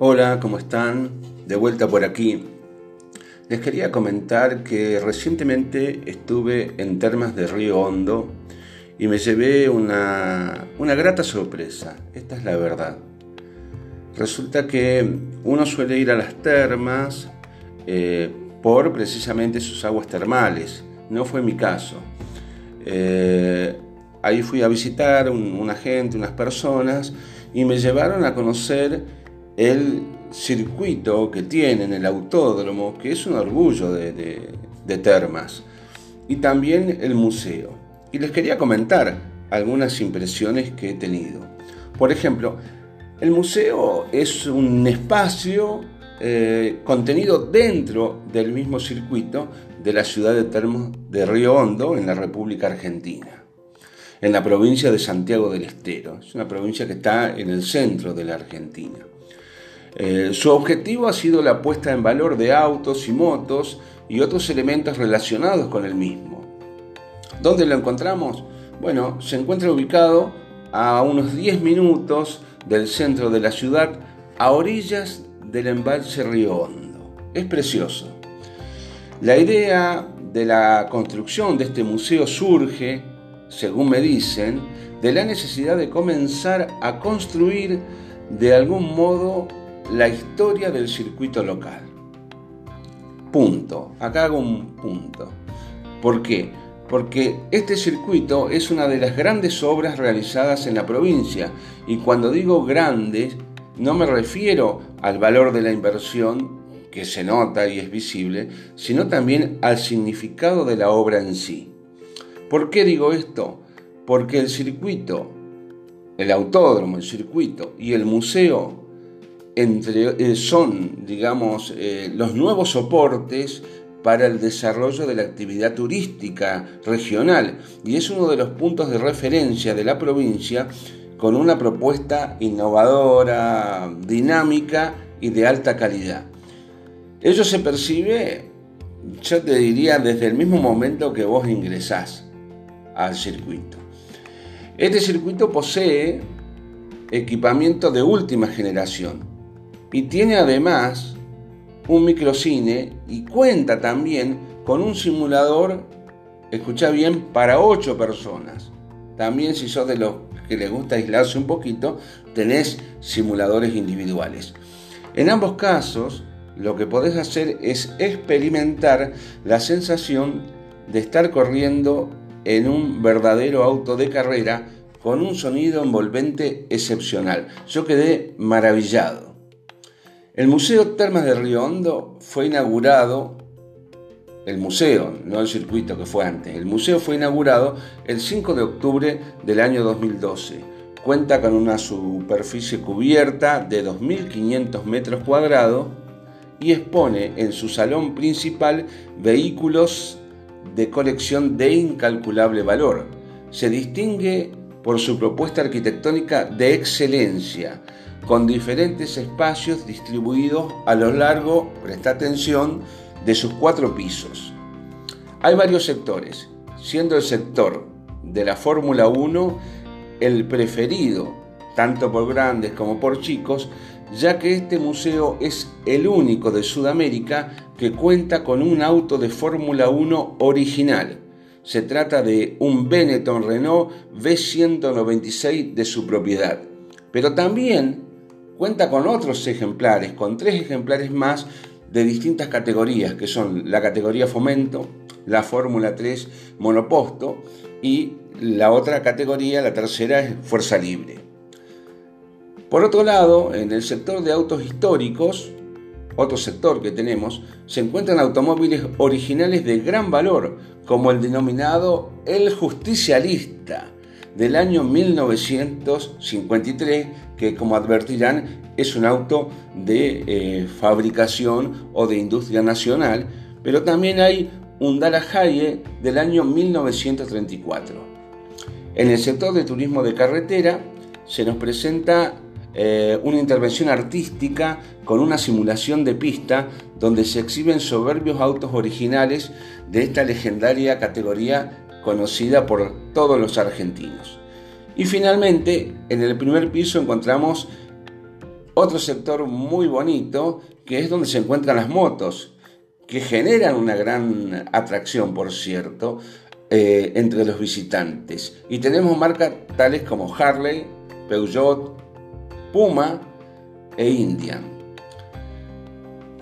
Hola, ¿cómo están? De vuelta por aquí. Les quería comentar que recientemente estuve en Termas de Río Hondo y me llevé una, grata sorpresa. Esta es la verdad. Resulta que uno suele ir a las termas eh, por precisamente sus aguas termales. No fue mi caso. Eh, ahí fui a visitar un, una gente, unas personas, y me llevaron a conocer el circuito que tienen, el autódromo, que es un orgullo de, termas, y también el museo. Y les quería comentar algunas impresiones que he tenido. Por ejemplo, el museo es un espacio eh, contenido dentro del mismo circuito de la ciudad de Termos de Río Hondo, en la República Argentina, en la provincia de Santiago del Estero. Es una provincia que está en el centro de la Argentina. Eh, su objetivo ha sido la puesta en valor de autos y motos y otros elementos relacionados con el mismo. ¿Dónde lo encontramos? Bueno, se encuentra ubicado a unos 10 minutos del centro de la ciudad, a orillas del embalse Río Hondo. Es precioso. La idea de la construcción de este museo surge, según me dicen, de la necesidad de comenzar a construir de algún modo la historia del circuito local. Punto. Acá hago un punto. ¿Por qué? Porque este circuito es una de las grandes obras realizadas en la provincia y cuando digo grandes no me refiero al valor de la inversión, que se nota y es visible, sino también al significado de la obra en sí. ¿Por qué digo esto? Porque el circuito, el autódromo, el circuito y el museo entre, eh, son, digamos, eh, los nuevos soportes para el desarrollo de la actividad turística regional y es uno de los puntos de referencia de la provincia con una propuesta innovadora, dinámica y de alta calidad. Ello se percibe, yo te diría, desde el mismo momento que vos ingresás al circuito. Este circuito posee equipamiento de última generación y tiene además un microcine y cuenta también con un simulador, escucha bien, para 8 personas. También si sos de los que les gusta aislarse un poquito, tenés simuladores individuales. En ambos casos, lo que podés hacer es experimentar la sensación de estar corriendo en un verdadero auto de carrera con un sonido envolvente excepcional. Yo quedé maravillado. El Museo Termas de Río Hondo fue inaugurado el museo, no el circuito que fue antes. El museo fue inaugurado el 5 de octubre del año 2012. Cuenta con una superficie cubierta de 2.500 metros cuadrados y expone en su salón principal vehículos de colección de incalculable valor. Se distingue por su propuesta arquitectónica de excelencia, con diferentes espacios distribuidos a lo largo, presta atención, de sus cuatro pisos. Hay varios sectores, siendo el sector de la Fórmula 1 el preferido, tanto por grandes como por chicos, ya que este museo es el único de Sudamérica que cuenta con un auto de Fórmula 1 original. Se trata de un Benetton Renault V196 de su propiedad. Pero también cuenta con otros ejemplares, con tres ejemplares más de distintas categorías, que son la categoría fomento, la Fórmula 3 monoposto y la otra categoría, la tercera, es fuerza libre. Por otro lado, en el sector de autos históricos, otro sector que tenemos, se encuentran automóviles originales de gran valor, como el denominado El Justicialista, del año 1953, que como advertirán es un auto de eh, fabricación o de industria nacional, pero también hay un Dalahaye del año 1934. En el sector de turismo de carretera se nos presenta eh, una intervención artística con una simulación de pista donde se exhiben soberbios autos originales de esta legendaria categoría conocida por todos los argentinos. Y finalmente, en el primer piso encontramos Otro sector muy bonito, que es donde se encuentran las motos, que generan una gran atracción, por cierto, eh, entre los visitantes. Y tenemos marcas tales como Harley, Peugeot, Puma e Indian.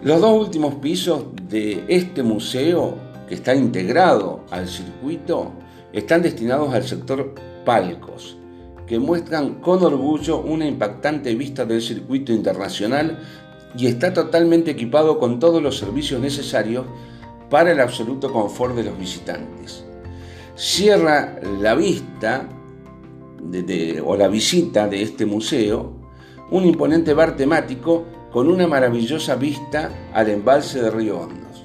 Los dos últimos pisos de este museo, que está integrado al circuito, están destinados al sector palcos, que muestran con orgullo una impactante vista del circuito internacional y está totalmente equipado con todos los servicios necesarios para el absoluto confort de los visitantes. Cierra la vista o la visita de este museo un imponente bar temático con una maravillosa vista al embalse de Río Hondos.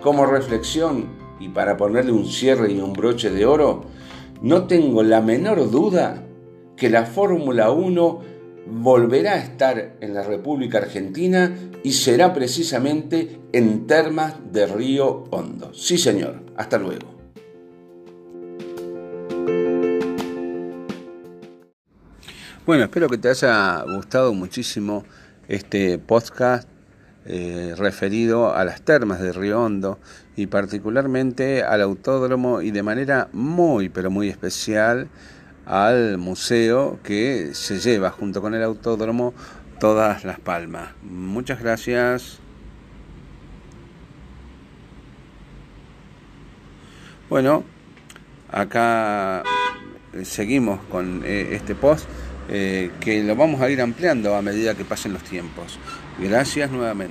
Como reflexión y para ponerle un cierre y un broche de oro, no tengo la menor duda que la Fórmula 1 volverá a estar en la República Argentina y será precisamente en Termas de Río Hondo. Sí, señor. Hasta luego. Bueno, espero que te haya gustado muchísimo este podcast eh, referido a las termas de Río Hondo y particularmente al autódromo y de manera muy pero muy especial al museo que se lleva junto con el autódromo todas las palmas. Muchas gracias. Bueno, acá seguimos con eh, este post eh, que lo vamos a ir ampliando a medida que pasen los tiempos. Gracias nuevamente.